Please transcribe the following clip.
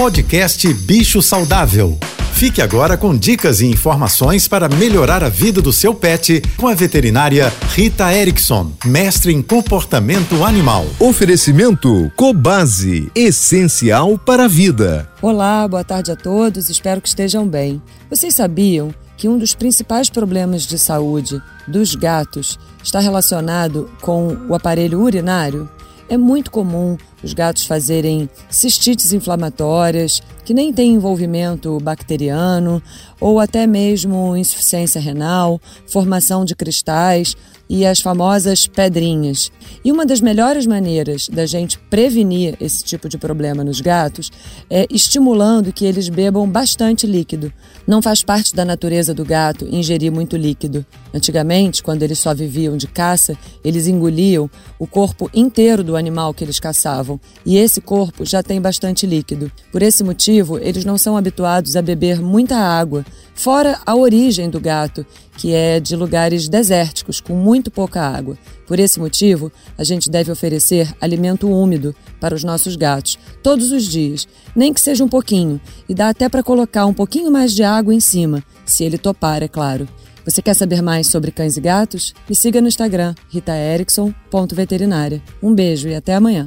Podcast Bicho Saudável. Fique agora com dicas e informações para melhorar a vida do seu pet com a veterinária Rita Erickson, mestre em comportamento animal. Oferecimento Cobase, essencial para a vida. Olá, boa tarde a todos, espero que estejam bem. Vocês sabiam que um dos principais problemas de saúde dos gatos está relacionado com o aparelho urinário? É muito comum os gatos fazerem cistites inflamatórias, que nem têm envolvimento bacteriano, ou até mesmo insuficiência renal, formação de cristais e as famosas pedrinhas. E uma das melhores maneiras da gente prevenir esse tipo de problema nos gatos é estimulando que eles bebam bastante líquido. Não faz parte da natureza do gato ingerir muito líquido. Antigamente, quando eles só viviam de caça, eles engoliam o corpo inteiro do animal que eles caçavam, e esse corpo já tem bastante líquido. Por esse motivo, eles não são habituados a beber muita água, fora a origem do gato, que é de lugares desérticos, com muito pouca água. Por esse motivo, a gente deve oferecer alimento úmido para os nossos gatos todos os dias, nem que seja um pouquinho, e dá até para colocar um pouquinho mais de água em cima, se ele topar, é claro. Você quer saber mais sobre cães e gatos? Me siga no Instagram, ritaerickson.veterinária. Um beijo e até amanhã.